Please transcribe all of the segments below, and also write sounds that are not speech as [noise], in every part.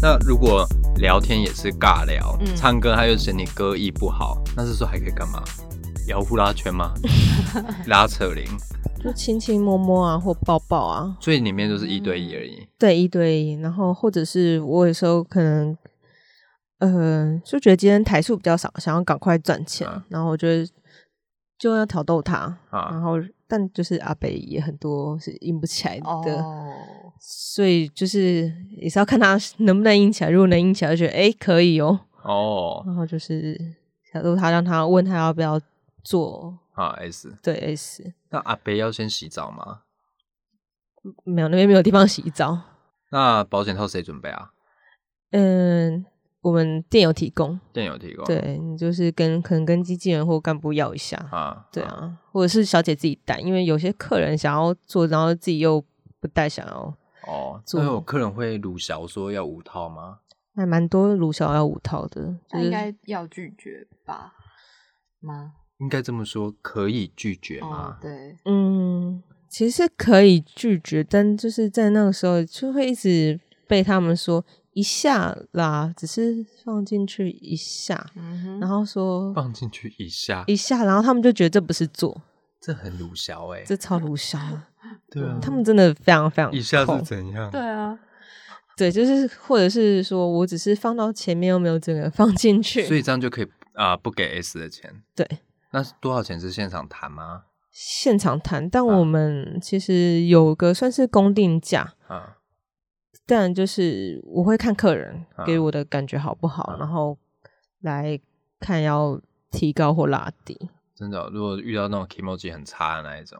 那如果聊天也是尬聊，嗯唱歌他又嫌你歌艺不好，那这时候还可以干嘛？摇呼啦圈吗？[laughs] 拉扯铃，就亲亲摸摸啊，或抱抱啊，所以里面就是一对一而已。对，一对一。然后或者是我有时候可能，呃，就觉得今天台数比较少，想要赶快赚钱，啊然后我觉得就要挑逗他，啊。然后但就是阿北也很多是硬不起来的。哦，所以就是也是要看他能不能硬起来，如果能硬起来，就觉得哎、诶可以哦，哦，然后就是挑逗他让他问他要不要做。啊 S，对 S，那阿北要先洗澡吗？没有那边没有地方洗澡，那保险套谁准备啊？嗯，我们店有提供，店有提供。对你就是跟可能跟经纪人或干部要一下，啊，对啊，或者是小姐自己带，因为有些客人想要做，然后自己又不带，想要哦，做那有客人会鲁小说要五套吗？还蛮多鲁小要五套的，就应该要拒绝吧？吗？应该这么说，可以拒绝哦吗，？对，嗯，其实可以拒绝，但就是在那个时候就会一直被他们说一下啦，只是放进去一下，嗯，然后说放进去一下，一下，然后他们就觉得这不是做，这很鲁小哎。这超鲁小，对啊，他们真的非常非常一下是怎样？对啊，对，就是或者是说我只是放到前面，又没有整个放进去，所以这样就可以啊，不给 S 的钱。对。那多少钱是现场谈吗？现场谈。但啊。我们其实有个算是公定价，啊，但就是我会看客人啊给我的感觉好不好，啊然后来看要提高或拉低。真的哦、如果遇到那种 emoji 很差的那一种，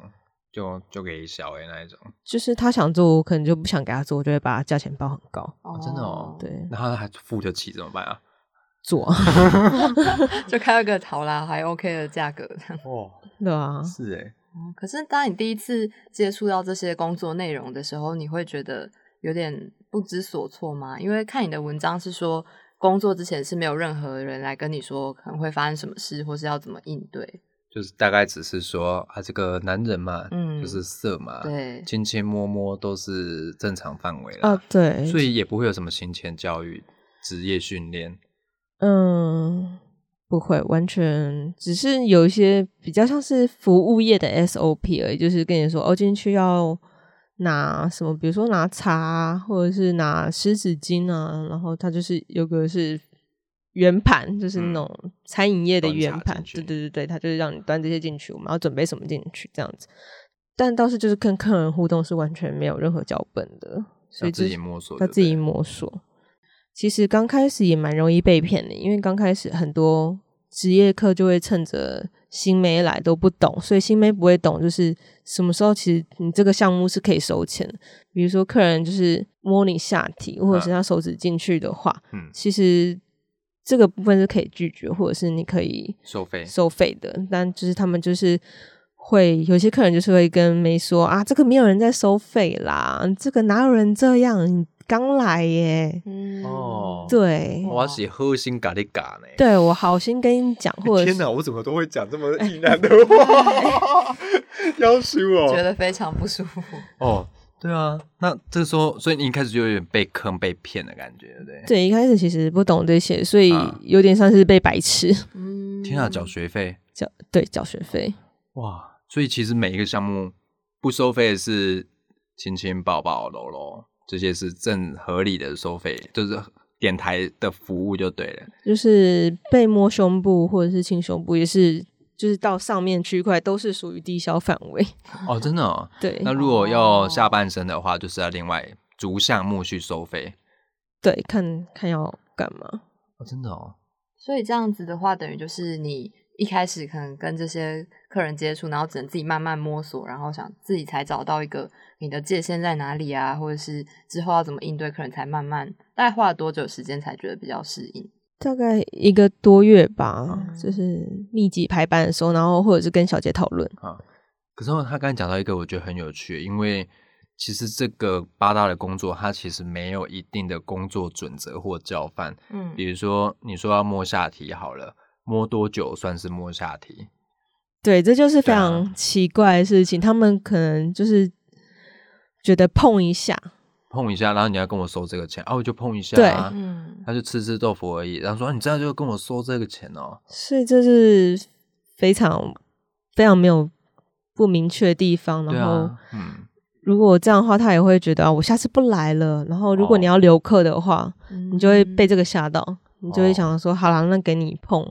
就就给小 A 那一种。就是他想做，我可能就不想给他做，我就会把他价钱报很高，哦真的哦对，那他还付得起怎么办啊？做啊，[laughs] 就开了个好啦，还 OK 的价格这样。哦，对啊，是哎，嗯可是当你第一次接触到这些工作内容的时候，你会觉得有点不知所措吗？因为看你的文章是说，工作之前是没有任何人来跟你说可能会发生什么事，或是要怎么应对。就是大概只是说啊，这个男人嘛，嗯就是色嘛，对亲亲摸摸都是正常范围了。啊，对，所以也不会有什么行前教育、职业训练。嗯，不会，完全只是有一些比较像是服务业的 SOP 而已，就是跟你说哦，进去要拿什么，比如说拿茶啊，或者是拿湿纸巾啊，然后它就是有个是圆盘，就是那种餐饮业的圆盘对对对对，它就是让你端这些进去，我们要准备什么进去这样子。但倒是就是跟客人互动是完全没有任何脚本的，所以自己摸索，他自己摸索。其实刚开始也蛮容易被骗的，因为刚开始很多职业课就会趁着新妹来都不懂，所以新妹不会懂，就是什么时候其实你这个项目是可以收钱。比如说客人就是摸你下体，或者是他手指进去的话，嗯其实这个部分是可以拒绝，或者是你可以收费收费的。但就是他们就是会有些客人就是会跟妹说啊，这个没有人在收费啦，这个哪有人这样？你刚来耶，嗯，哦。，对。我是好心跟你讲呢。对我好心跟你讲，或者 [laughs] 天哪，我怎么都会讲这么意难的话？[laughs] 要求觉哦。得非常不舒服。哦，对啊，那这时候，所以你一开始就有点被坑、被骗的感觉，对不对？对一开始其实不懂这些，所以啊有点像是被白痴，嗯，天啊，缴学费缴对缴学费。哇！所以其实每一个项目不收费的是亲亲、抱抱、搂搂，这些是正合理的收费，就是点台的服务就对了。就是被摸胸部或者是亲胸部，也是就是到上面区块都是属于低消范围。[laughs] 哦，真的哦。对那如果要下半身的话，就是要另外逐项目去收费。对，看看要干嘛。哦，真的哦。所以这样子的话，等于就是你一开始可能跟这些客人接触，然后只能自己慢慢摸索，然后想自己才找到一个你的界限在哪里啊，或者是之后要怎么应对客人，才慢慢大概花了多久时间才觉得比较适应？大概一个多月吧，嗯就是密集排班的时候，然后或者是跟小姐讨论。啊。可是他刚才讲到一个，我觉得很有趣，因为其实这个八大的工作，它其实没有一定的工作准则或教范。嗯比如说，你说要摸下体好了，摸多久算是摸下体？对，这就是非常奇怪的事情。他们可能就是觉得碰一下，碰一下，然后你要跟我收这个钱，啊，我就碰一下、对他就吃吃豆腐而已，然后说、啊你这样就跟我收这个钱哦，所以这是非常非常没有不明确的地方。然后，啊，嗯，如果这样的话，他也会觉得啊，我下次不来了。然后，如果你哦要留客的话，你就会被嗯这个吓到，你就会哦想说，好了，那给你碰。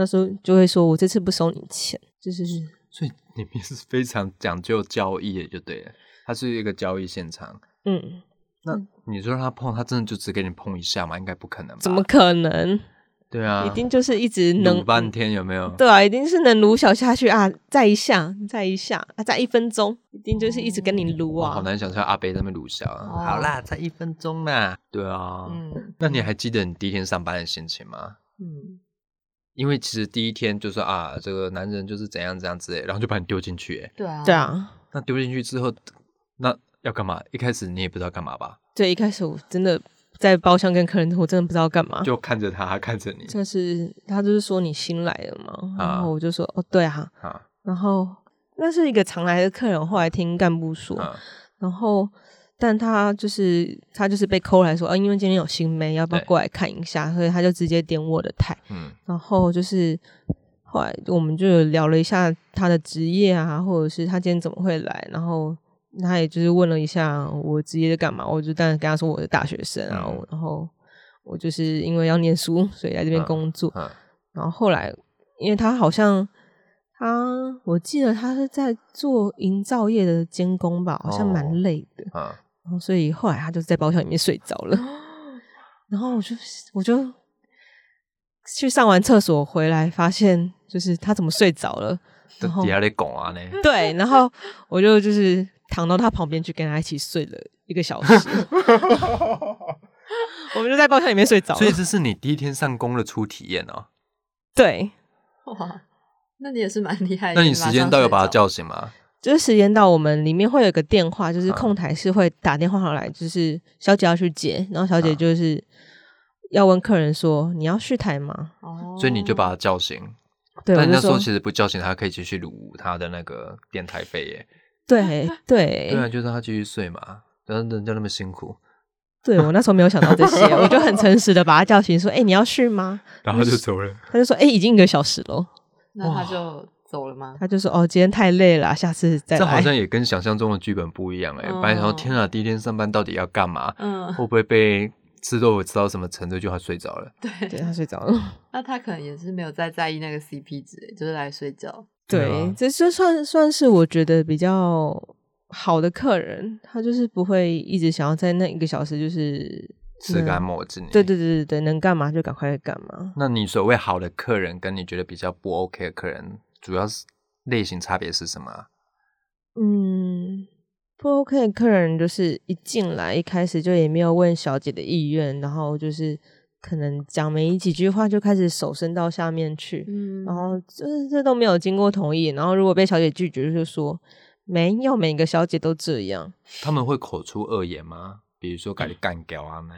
那时候就会说，我这次不收你钱，就是所以里面是非常讲究交易的，就对了，它是一个交易现场。嗯，那你说让他碰，他真的就只给你碰一下吗？应该不可能吧？怎么可能？对啊，一定就是一直能撸半天有没有？对啊，一定是能撸小下去啊，再一下，再一下啊，再一分钟，一定就是一直跟你撸哇，啊。好难想象阿贝在那边撸小、啊好啦，再一分钟啦。对啊，嗯那你还记得你第一天上班的心情吗？嗯，因为其实第一天就说啊，这个男人就是怎样怎样之类，然后就把你丢进去。哎，对啊，对，啊，那丢进去之后，那要干嘛？一开始你也不知道干嘛吧？对，一开始我真的在包厢跟客人，我真的不知道干嘛。就看着他，他看着你就是他就是说你新来的嘛，啊然后我就说哦对啊，啊然后那是一个常来的客人，我后来听干部说，啊然后但他就是他就是被扣来说，啊，因为今天有新妹，要不要过来看一下？所以他就直接点我的台，嗯然后就是后来我们就聊了一下他的职业啊，或者是他今天怎么会来，然后他也就是问了一下我职业在干嘛，我就当然跟他说我是大学生啊，嗯然后我就是因为要念书，所以来这边嗯工作。嗯然后后来，因为他好像他，我记得他是在做营造业的监工吧，好像哦蛮累的。啊然后所以后来他就在包厢里面睡着了。然后我就我就去上完厕所回来，发现就是他怎么睡着了。然后底下在拱啊呢，对，然后我就就是躺到他旁边去跟他一起睡了一个小时。[laughs] 我们就在包厢里面睡着了。所以这是你第一天上工的初体验哦。对，哇，那你也是蛮厉害的。那你时间到有？把他叫醒吗？就是时间到，我们里面会有一个电话，就是啊控台是会打电话上来，就是小姐要去接，然后小姐啊就是要问客人说你要续台吗？哦，所以你就把他叫醒。对，我就说但那时候其实不叫醒他，可以继续撸他的那个电台费耶。对对 [laughs] 对啊，就让他继续睡嘛，然后人家那么辛苦，对，我那时候没有想到这些，我就很诚实的把他叫醒，说：“哎、你要续吗然后就走了。？”他就说：“哎、已经一个小时了。那他就走了吗”？他就说：“哦，今天太累了啊，下次再来。这好像也跟想象中的剧本不一样哎、哦本来想说天啊，第一天上班到底要干嘛？嗯，会不会被吃豆腐吃到什么程度就他睡着了？对对，他睡着了。[laughs] 那他可能也是没有再在意那个 CP 值，欸就是来睡觉。对，这就算算是我觉得比较好的客人，他就是不会一直想要在那一个小时就是吃干抹净。对对对对对，能干嘛就赶快干嘛。那你所谓好的客人，跟你觉得比较不 OK 的客人，主要是类型差别是什么啊？嗯，不 OK 的客人就是一进来一开始就也没有问小姐的意愿，然后就是可能讲没几句话就开始手伸到下面去，嗯然后就是这都没有经过同意，然后如果被小姐拒绝，就说没有，每个小姐都这样，他们会口出恶言吗？比如说给你干掉啊那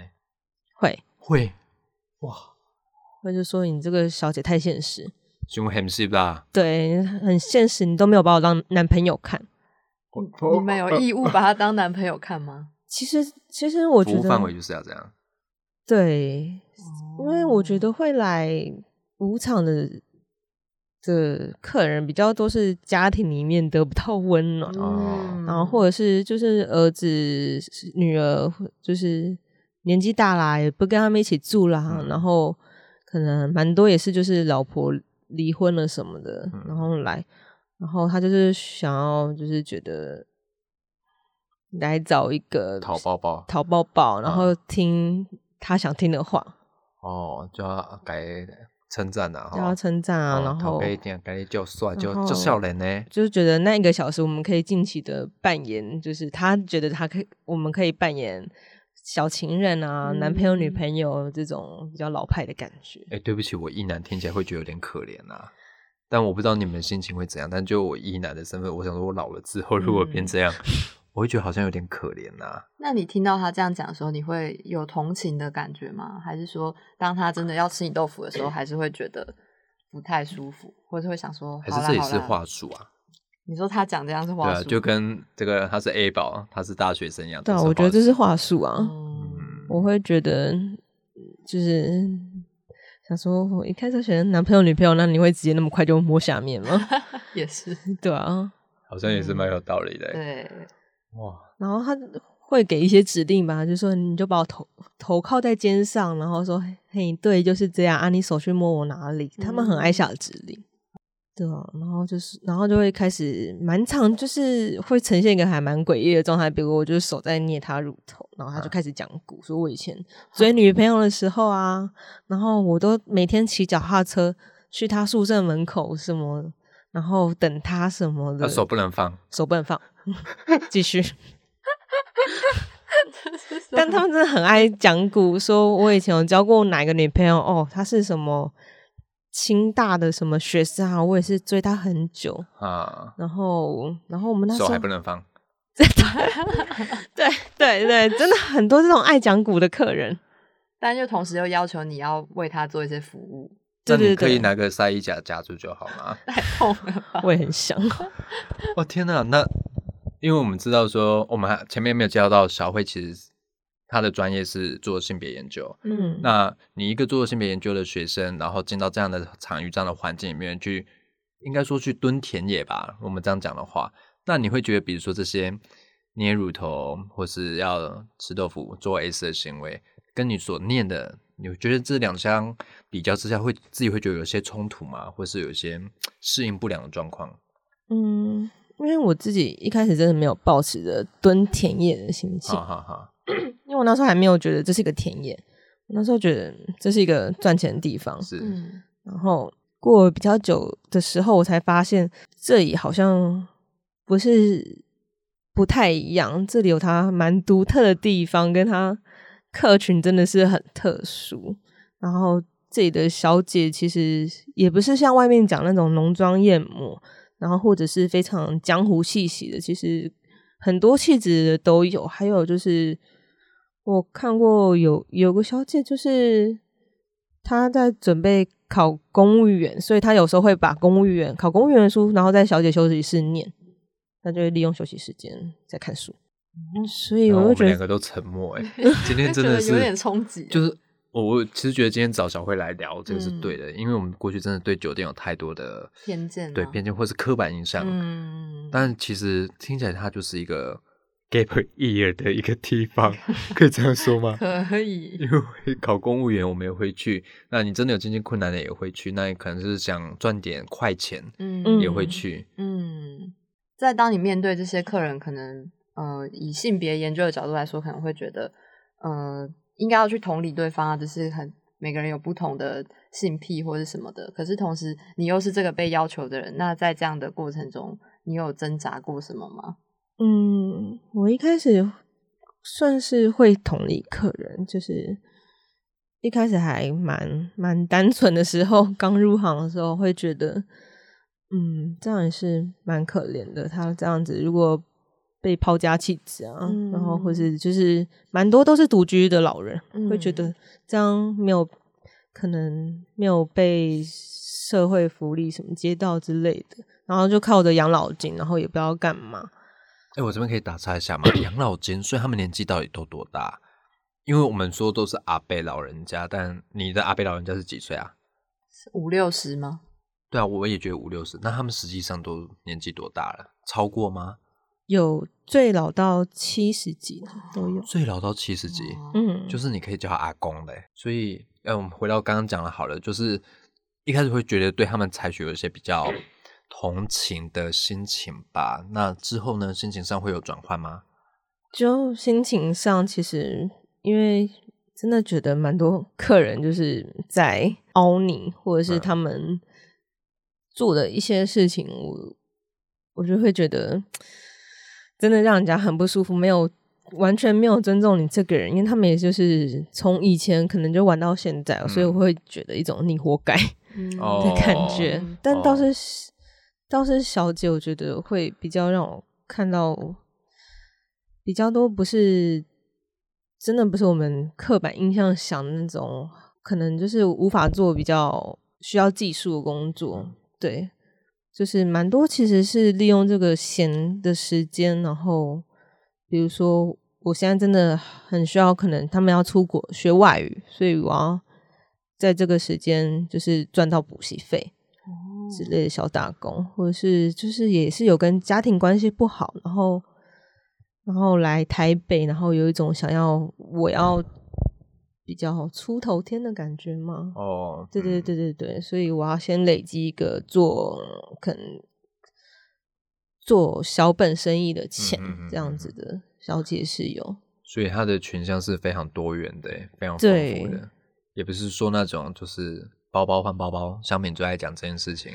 会会哇，或者说你这个小姐太现实，凶很是吧？对，很现实，你都没有把我当男朋友看。你们有义务把他当男朋友看吗？其实，其实我觉得范围就是要这样。对，因为我觉得得会来舞场的的客人比较多是家庭里面得不到温暖，然后或者是就是儿子、女儿，就是年纪大啦，也不跟他们一起住啦，嗯然后可能蛮多也是就是老婆离婚了什么的，嗯。然后来，然后他就是想要就是觉得来找一个讨抱抱。讨抱抱，然啊后听他想听的话，哦，就要改称赞啊，就要称赞啊，哦然后可以点，给你就帅，就然后就笑脸呢。就是觉得那一个小时我们可以尽情的扮演，就是他觉得他可以，我们可以扮演小情人啊、男朋友、女嗯朋友这种比较老派的感觉。哎、对不起，我一男听起来会觉得有点可怜啊。但我不知道你们心情会怎样。但就我一男的身份，我想说，我老了之后如果变这样，我会觉得好像有点可怜呐、[laughs] 那你听到他这样讲的时候，你会有同情的感觉吗？还是说，当他真的要吃你豆腐的时候，还是会觉得不太舒服，或者会想说，还是这也是话术啊？你说他讲这样是对啊，术，就跟这个他是 A 宝，他是大学生一样。对啊，都我觉得这是话话术啊。嗯，我会觉得就是想说，我一开始选男朋友女朋友，那你会直接那么快就摸下面吗？[laughs] 也是 [laughs] 对啊，好像也是蛮有道理的欸。对，哇，然后他会给一些指令吧，就说你就把我头头靠在肩上，然后说嘿，对，就是这样啊，你手去摸我哪里？他们很爱下指令。对啊，然后就是，然后就会开始蛮长，就是会呈现一个还蛮诡异的状态。比如我就是手在捏他乳头，然后他就开始讲古，说我以前追女朋友的时候啊，然后我都每天骑脚踏车去他宿舍门口什么，然后等他什么的，手不能放，手不能放，[laughs] 继续。[laughs] 但他们真的很爱讲古，说我以前有交过哪个女朋友哦，她是什么清大的什么学生啊，我也是追他很久。啊，然后，然后我们那时手候还不能放。[laughs] 对对对，真的很多这种爱讲古的客人。但就同时又要求你要为他做一些服务，那你可以拿个晒衣夹夹住就好吗？太痛了吧？我也很想，哦天哪，那因为我们知道说，我们还前面没有介绍到小慧，其实她的专业是做性别研究。嗯，那你一个做性别研究的学生，然后进到这样的场域、这样的环境里面去，应该说去蹲田野吧？我们这样讲的话，那你会觉得，比如说这些捏乳头或是要吃豆腐、做 S 的行为，跟你所念的，你觉得这两相比较之下，会自己会觉得有些冲突吗？或是有些适应不良的状况？嗯，因为我自己一开始真的没有抱持着蹲田野的心情，哈哈哈，因为我那时候还没有觉得这是一个田野，我那时候觉得这是一个赚钱的地方。是，嗯，然后过了比较久的时候，我才发现这里好像不是不太一样，这里有它蛮独特的地方，跟它客群真的是很特殊。然后这里的小姐其实也不是像外面讲那种浓妆艳抹，然后或者是非常江湖气息的，其实很多气质的都有。还有就是我看过有有个小姐，就是她在准备考公务员，所以她有时候会把公务员考公务员的书，然后在小姐休息室念，她就会利用休息时间在看书。所以我就觉得我们两个都沉默、哎，[laughs] 今天真的是有点冲击，就是我我其实觉得今天找小慧来聊这个是嗯对的，因为我们过去真的对酒店有太多的偏见吗对偏见或是刻板印象，嗯，但其实听起来它就是一个 gap year 的一个地方，[laughs] 可以这样说吗？[laughs] 可以，因为考公务员我们也会去，那你真的有经济困难的也会去，那你可能是想赚点快钱嗯也会去，嗯，在当你面对这些客人，可能呃，以性别研究的角度来说，可能会觉得呃，应该要去同理对方啊，就是很每个人有不同的性癖或者什么的。可是同时，你又是这个被要求的人，那在这样的过程中，你有挣扎过什么吗？嗯，我一开始算是会同理客人，就是一开始还蛮蛮单纯的时候，刚入行的时候会觉得，嗯，这样也是蛮可怜的。他这样子如果被抛家弃子啊，然后或是就是蛮多都是独居的老人，会觉得这样没有可能没有被社会福利什么街道之类的，然后就靠着养老金，然后也不知道干嘛。哎、我这边可以打岔一下吗？养老金，所以他们年纪到底都多大？因为我们说都是阿伯老人家，但你的阿伯老人家是几岁啊？是五六十吗？对啊，我也觉得五六十。那他们实际上都年纪多大了？超过吗？有最老到七十几的都有。最老到七十几，嗯，就是你可以叫他阿公的欸。所以，嗯，我们回到刚刚讲的好了，就是一开始会觉得对他们采取有一些比较同情的心情吧。那之后呢，心情上会有转换吗？就心情上，其实因为真的觉得蛮多客人就是在凹你，或者是嗯他们做的一些事情，我我就会觉得真的让人家很不舒服，没有完全没有尊重你这个人，因为他们也就是从以前可能就玩到现在，所以我会觉得一种你活该的感觉。嗯但倒是、倒是小姐，我觉得会比较让我看到比较多不是真的不是我们刻板印象想的那种，可能就是无法做比较需要技术的工作，对，就是蛮多其实是利用这个闲的时间，然后比如说我现在真的很需要，可能他们要出国学外语，所以我要在这个时间就是赚到补习费之类的小打工，或者是就是也是有跟家庭关系不好，然后然后来台北，然后有一种想要我要比较出头天的感觉吗？哦，对对对对对，所以我要先累积一个做可能做小本生意的钱，嗯嗯嗯这样子的小姐是有。所以他的群像是非常多元的，非常丰对富的，也不是说那种就是包包换包包。香敏最爱讲这件事情，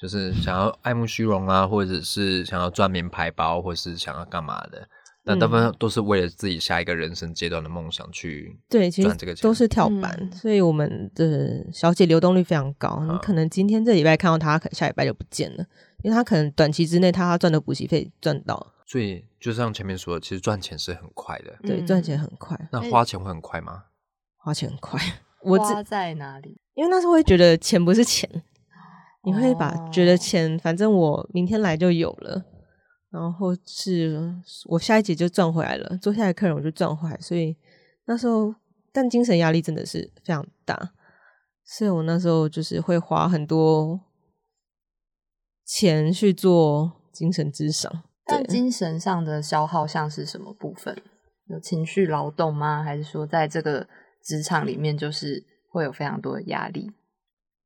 就是想要爱慕虚荣啊，或者是想要赚名牌包，或者是想要干嘛的。但大部分都是为了自己下一个人生阶段的梦想去对，其实赚这个钱，都是跳板，嗯所以我们的小姐流动率非常高。你啊可能今天这礼拜看到她，可能下礼拜就不见了，因为她可能短期之内她赚的补习费赚到，所以就像前面说的，其实赚钱是很快的。对，嗯赚钱很快，那花钱会很快吗？花钱很快。[laughs] 我花只在哪里？因为那时候会觉得钱不是钱，你会把哦觉得钱，反正我明天来就有了，然后是我下一节就赚回来了，做下来客人我就赚回来，所以那时候，但精神压力真的是非常大，所以我那时候就是会花很多钱去做精神智商。但对精神上的消耗像是什么部分？有情绪劳动吗？还是说在这个职场里面就是会有非常多的压力？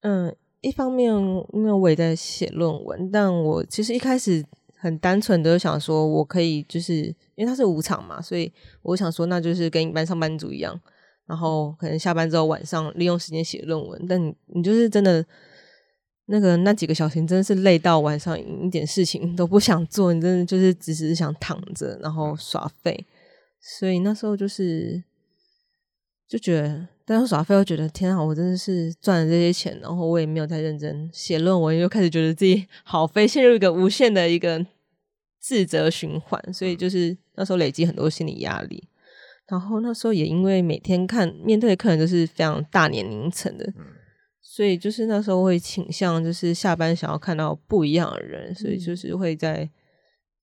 嗯，一方面因为我也在写论文，但我其实一开始很单纯的想说，我可以就是因为它是无偿嘛，所以我想说，那就是跟一般上班族一样，然后可能下班之后晚上利用时间写论文。但你你就是真的那个那几个小时，真的是累到晚上一点事情都不想做，你真的就是只是想躺着然后耍废。所以那时候就是就觉得，但是耍废又觉得天啊，我真的是赚了这些钱，然后我也没有太认真写论文，又开始觉得自己 [laughs] 好废，陷入一个无限的一个自责循环，所以就是那时候累积很多心理压力。然后那时候也因为每天看面对的客人都是非常大年龄层的，所以就是那时候会倾向就是下班想要看到不一样的人，所以就是会在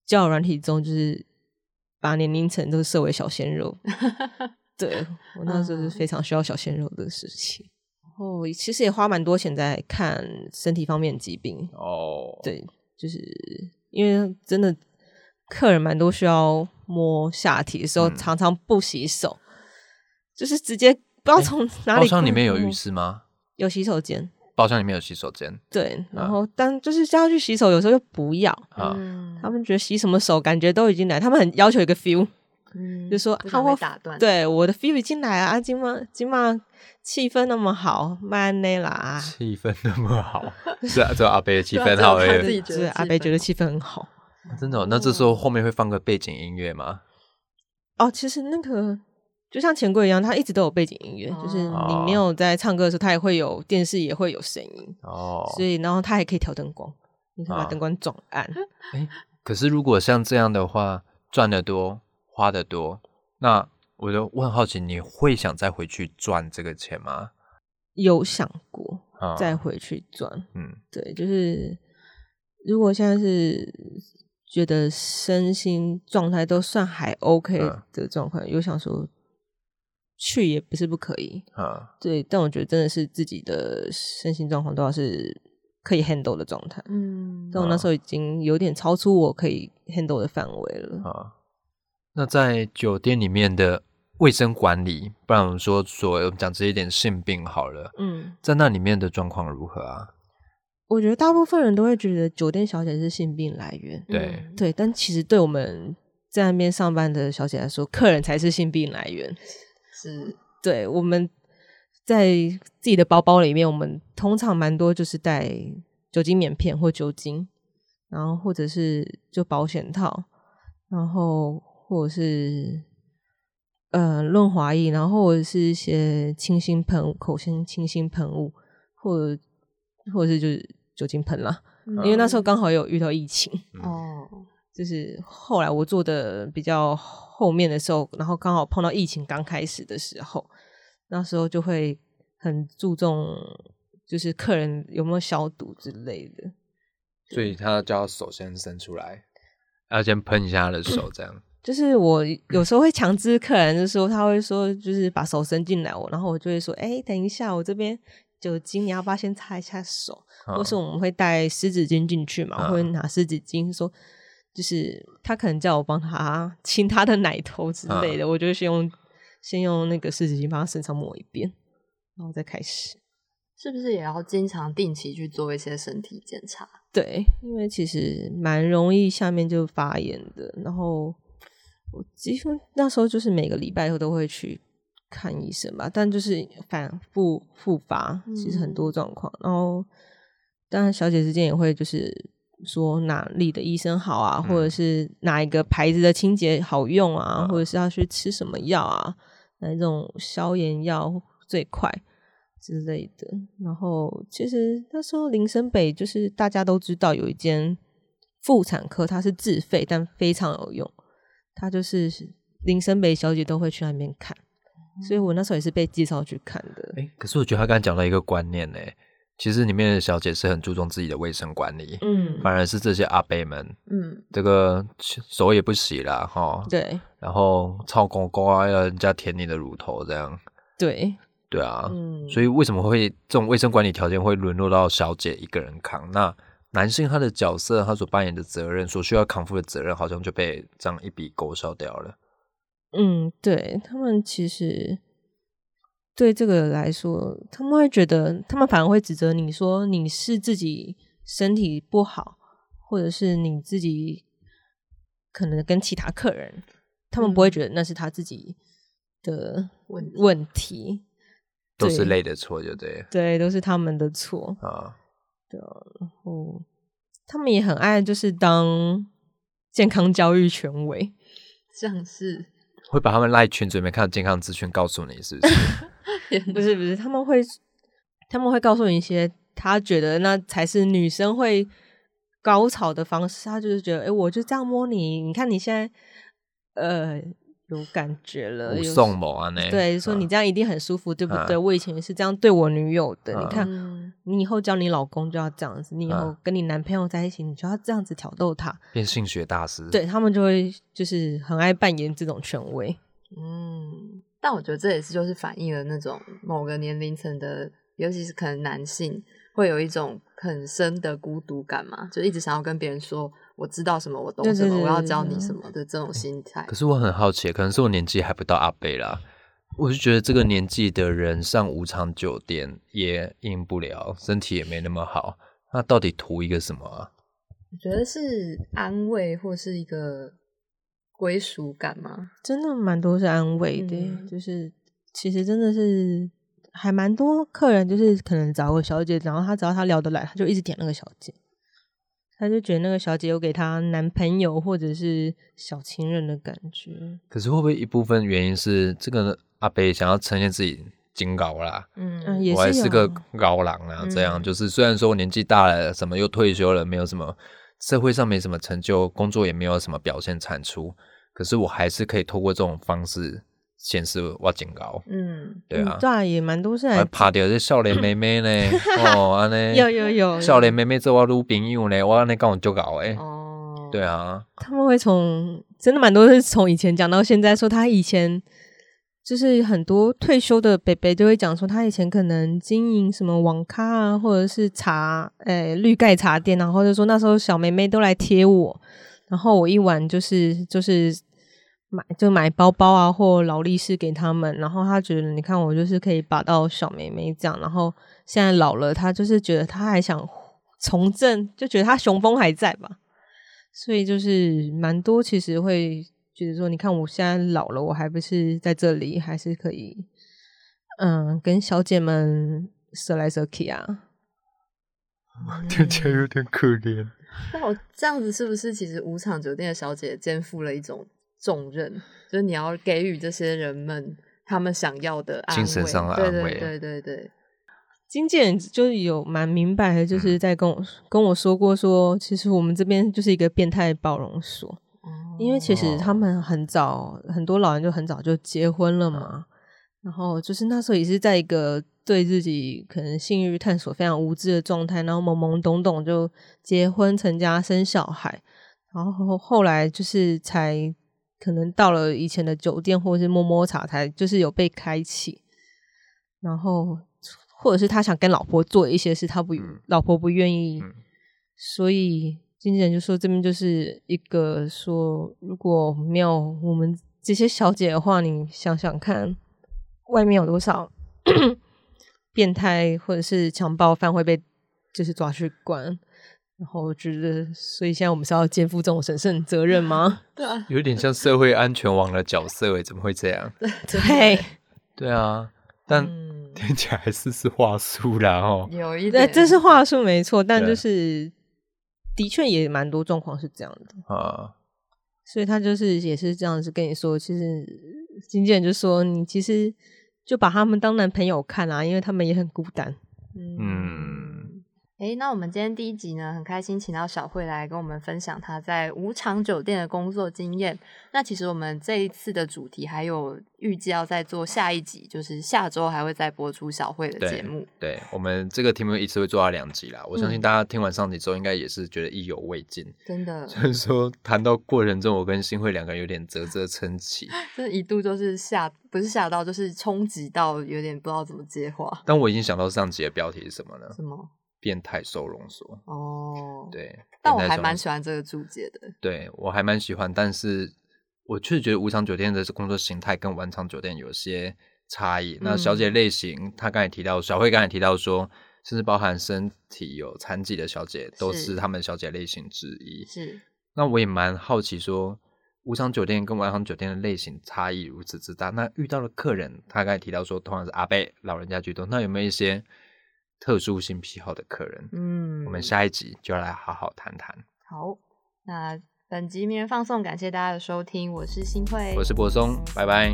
交友软体中就是把年龄层都设为小鲜肉。[laughs] 对我那时候是非常需要小鲜肉的事情，然后其实也花蛮多钱在看身体方面的疾病。哦，对，就是因为真的客人蛮多需要摸下体的时候，嗯常常不洗手，就是直接不知道从哪里包里。厢里面有浴，室吗？有洗手间。包厢里面有洗手间，对，然啊后但就是叫他去洗手，有时候又不要，啊嗯他们觉得洗什么手，感觉都已经来，他们很要求一个 feel，嗯就说不想啊我打断。，对我的 feel 已经来啊，今晚今晚气氛那么好，慢内啦，气氛那么好，[laughs] 是啊，只有阿贝的气氛好而已。只有他自己觉得就是阿贝觉得气氛很好。真的哦、那这时候后面会放个背景音乐吗？哦，其实那个就像钱柜一样，它一直都有背景音乐，就是你没有在唱歌的时候，它也会有电视也会有声音，哦，所以然后它还可以调灯光，你可以把啊灯光转暗。哎可是如果像这样的话，赚得多，花的多，那我就我很好奇，你会想再回去赚这个钱吗？有想过啊，再回去赚，嗯对，就是如果现在是觉得身心状态都算还 OK 嗯的状况，有想说去也不是不可以，啊，对，但我觉得真的是自己的身心状况都要是可以 handle 的状态。嗯，但我那时候已经有点超出我可以 handle 的范围了。啊，那在酒店里面的卫生管理，不然我们说所谓我们讲这一点性病好了，嗯，在那里面的状况如何啊？我觉得大部分人都会觉得酒店小姐是性病来源，对嗯对，但其实对我们在那边上班的小姐来说，客人才是性病来源。[laughs] 是对，我们在自己的包包里面，我们通常蛮多就是带酒精棉片或酒精，然后或者是就保险套，然后或者是呃润滑液，然后或者是一些清新喷雾、口腔清新喷雾，或者或者是就是酒精喷啦。因为那时候刚好有遇到疫情，哦，就是后来我做的比较后面的时候，然后刚好碰到疫情刚开始的时候，那时候就会很注重就是客人有没有消毒之类的。所以他就要手先伸出来，要先喷一下他的手，这样。就是我有时候会强制客人，就是说他会说，就是把手伸进来，我然后我就会说，哎，等一下，我这边酒精，你要不要先擦一下手？或是我们会带湿纸巾进去嘛，会拿湿纸巾，说就是他可能叫我帮他亲他的奶头之类的，我就先用先用那个湿纸巾帮他身上抹一遍，然后再开始。是不是也要经常定期去做一些身体检查？对，因为其实蛮容易下面就发炎的。然后我几乎那时候就是每个礼拜都会去看医生吧，但就是反复复发，其实很多状况。然后当然小姐之间也会就是说哪里的医生好啊，或者是哪一个牌子的清洁好用啊，或者是要去吃什么药啊，那种消炎药最快。之类的，然后其实那时候林森北就是大家都知道有一间妇产科，它是自费但非常有用，它就是林森北小姐都会去那边看，所以我那时候也是被介绍去看的。哎，可是我觉得他刚才讲到一个观念呢，其实里面的小姐是很注重自己的卫生管理，嗯，反而是这些阿伯们，嗯，这个手也不洗啦，哈，对，然后操公公啊，要人家舔你的乳头这样，对。对啊，嗯所以为什么会这种卫生管理条件会沦落到小姐一个人扛？那男性他的角色，他所扮演的责任，所需要扛负的责任，好像就被这样一笔勾销掉了。嗯，对他们其实对这个来说，他们会觉得，他们反而会指责你说你是自己身体不好，或者是你自己可能跟其他客人，他们不会觉得那是他自己的问问题。都是累的错，就对。对，都是他们的错啊。对，然后他们也很爱，就是当健康教育权威，[laughs] 像是会把他们赖群里面看到健康资讯告诉你，是不是？[laughs] 不是不是，他们会他们会告诉你一些他觉得那才是女生会高潮的方式。他就是觉得，哎，我就这样摸你，你看你现在，呃。有感觉了，送某啊？那对，说你这样一定很舒服，对不对？我以前也是这样对我女友的。你看，你以后叫你老公就要这样子，你以后跟你男朋友在一起，你就要这样子挑逗他，变性学大师。对他们就会就是很爱扮演这种权威。嗯，但我觉得这也是就是反映了那种某个年龄层的，尤其是可能男性会有一种很深的孤独感嘛，就一直想要跟别人说。我知道什么，我懂什么，我要教你什么的这种心态。可是我很好奇，可能是我年纪还不到阿贝啦，我就觉得这个年纪的人上五场酒店也应不了，身体也没那么好，那到底图一个什么啊？我觉得是安慰或是一个归属感吗？真的蛮多是安慰的，就是其实真的是还蛮多客人，就是可能找个小姐，然后他只要他聊得来，他就一直点那个小姐。他就觉得那个小姐有给他男朋友或者是小情人的感觉。可是会不会一部分原因是这个阿贝想要呈现自己金高啦？嗯，我还是个高郎啊，这样就是虽然说年纪大了，什么又退休了，没有什么社会上没什么成就，工作也没有什么表现产出，可是我还是可以透过这种方式。显示我警高，嗯，对啊，对啊，也蛮多是来拍掉这少年妹妹呢，[laughs] 哦，安尼。有有有少年妹妹做我女朋友呢，我安尼跟我就搞诶，哦，对啊，他们会从真的蛮多是从以前讲到现在，说他以前就是很多退休的北北都会讲说，他以前可能经营什么网咖啊，或者是茶诶绿盖茶店，然后就说那时候小妹妹都来贴我，然后我一晚就是就是。买就买包包啊，或劳力士给他们，然后他觉得你看我就是可以把到小妹妹这样，然后现在老了，他就是觉得他还想从政，就觉得他雄风还在吧，所以就是蛮多其实会觉得说，你看我现在老了，我还不是在这里，还是可以，嗯，跟小姐们舍来舍去啊，[laughs] 听起来有点可怜。那我这样子是不是其实五场酒店的小姐肩负了一种？重任就是你要给予这些人们他们想要的精神上的。安慰，对对对。对。经纪人就是有蛮明白的，就是在跟我跟我说过，说其实我们这边就是一个变态包容所，因为其实他们很早很多老人就很早就结婚了嘛，然后就是那时候也是在一个对自己可能性欲探索非常无知的状态，然后懵懵懂懂就结婚成家生小孩，然后后来就是才可能到了以前的酒店或者是摸摸茶，台就是有被开启，然后或者是他想跟老婆做一些事，他不、嗯老婆不愿意，嗯所以经纪人就说这边就是一个说，如果没有我们这些小姐的话，你想想看，外面有多少 [coughs] 变态或者是强暴犯会被就是抓去关。然后我觉得，所以现在我们是要肩负这种神圣责任吗？[laughs] 对啊，有点像社会安全网的角色诶，怎么会这样？[laughs] 对，对啊，但嗯，听起来是是话术啦哦。有一点，这是话术没错，但就是的确也蛮多状况是这样的。啊，所以他就是也是这样子跟你说，其实经纪人就说你其实就把他们当男朋友看啊，因为他们也很孤单。嗯，诶，那我们今天第一集呢，很开心请到小慧来跟我们分享她在五场酒店的工作经验。那其实我们这一次的主题还有预计要再做下一集，就是下周还会再播出小慧的节目。对我们这个题目一次会做到两集啦。我相信嗯大家听完上集之后，应该也是觉得意犹未尽。真的，所以说谈到过程中，我跟新慧两个人有点啧啧称奇，这 [laughs] 一度就是吓，不是吓到，就是冲击到，有点不知道怎么接话。但我已经想到上集的标题是什么了什么？——变态收容所。哦，，对，但我还蛮喜欢这个注解的。对我还蛮喜欢，但是我确实觉得无偿酒店的工作形态跟晚场酒店有些差异。那小姐嗯类型，她刚才提到，小慧刚才提到说，甚至包含身体有残疾的小姐，都是是他们小姐类型之一。是，那我也蛮好奇说，无偿酒店跟晚场酒店的类型差异如此之大，那遇到的客人，他刚才提到说，通常是阿伯老人家居多，那有没有一些特殊性癖好的客人。嗯。我们下一集就来好好谈谈。好那本集名人放送感谢大家的收听我是新会我是柏松拜拜。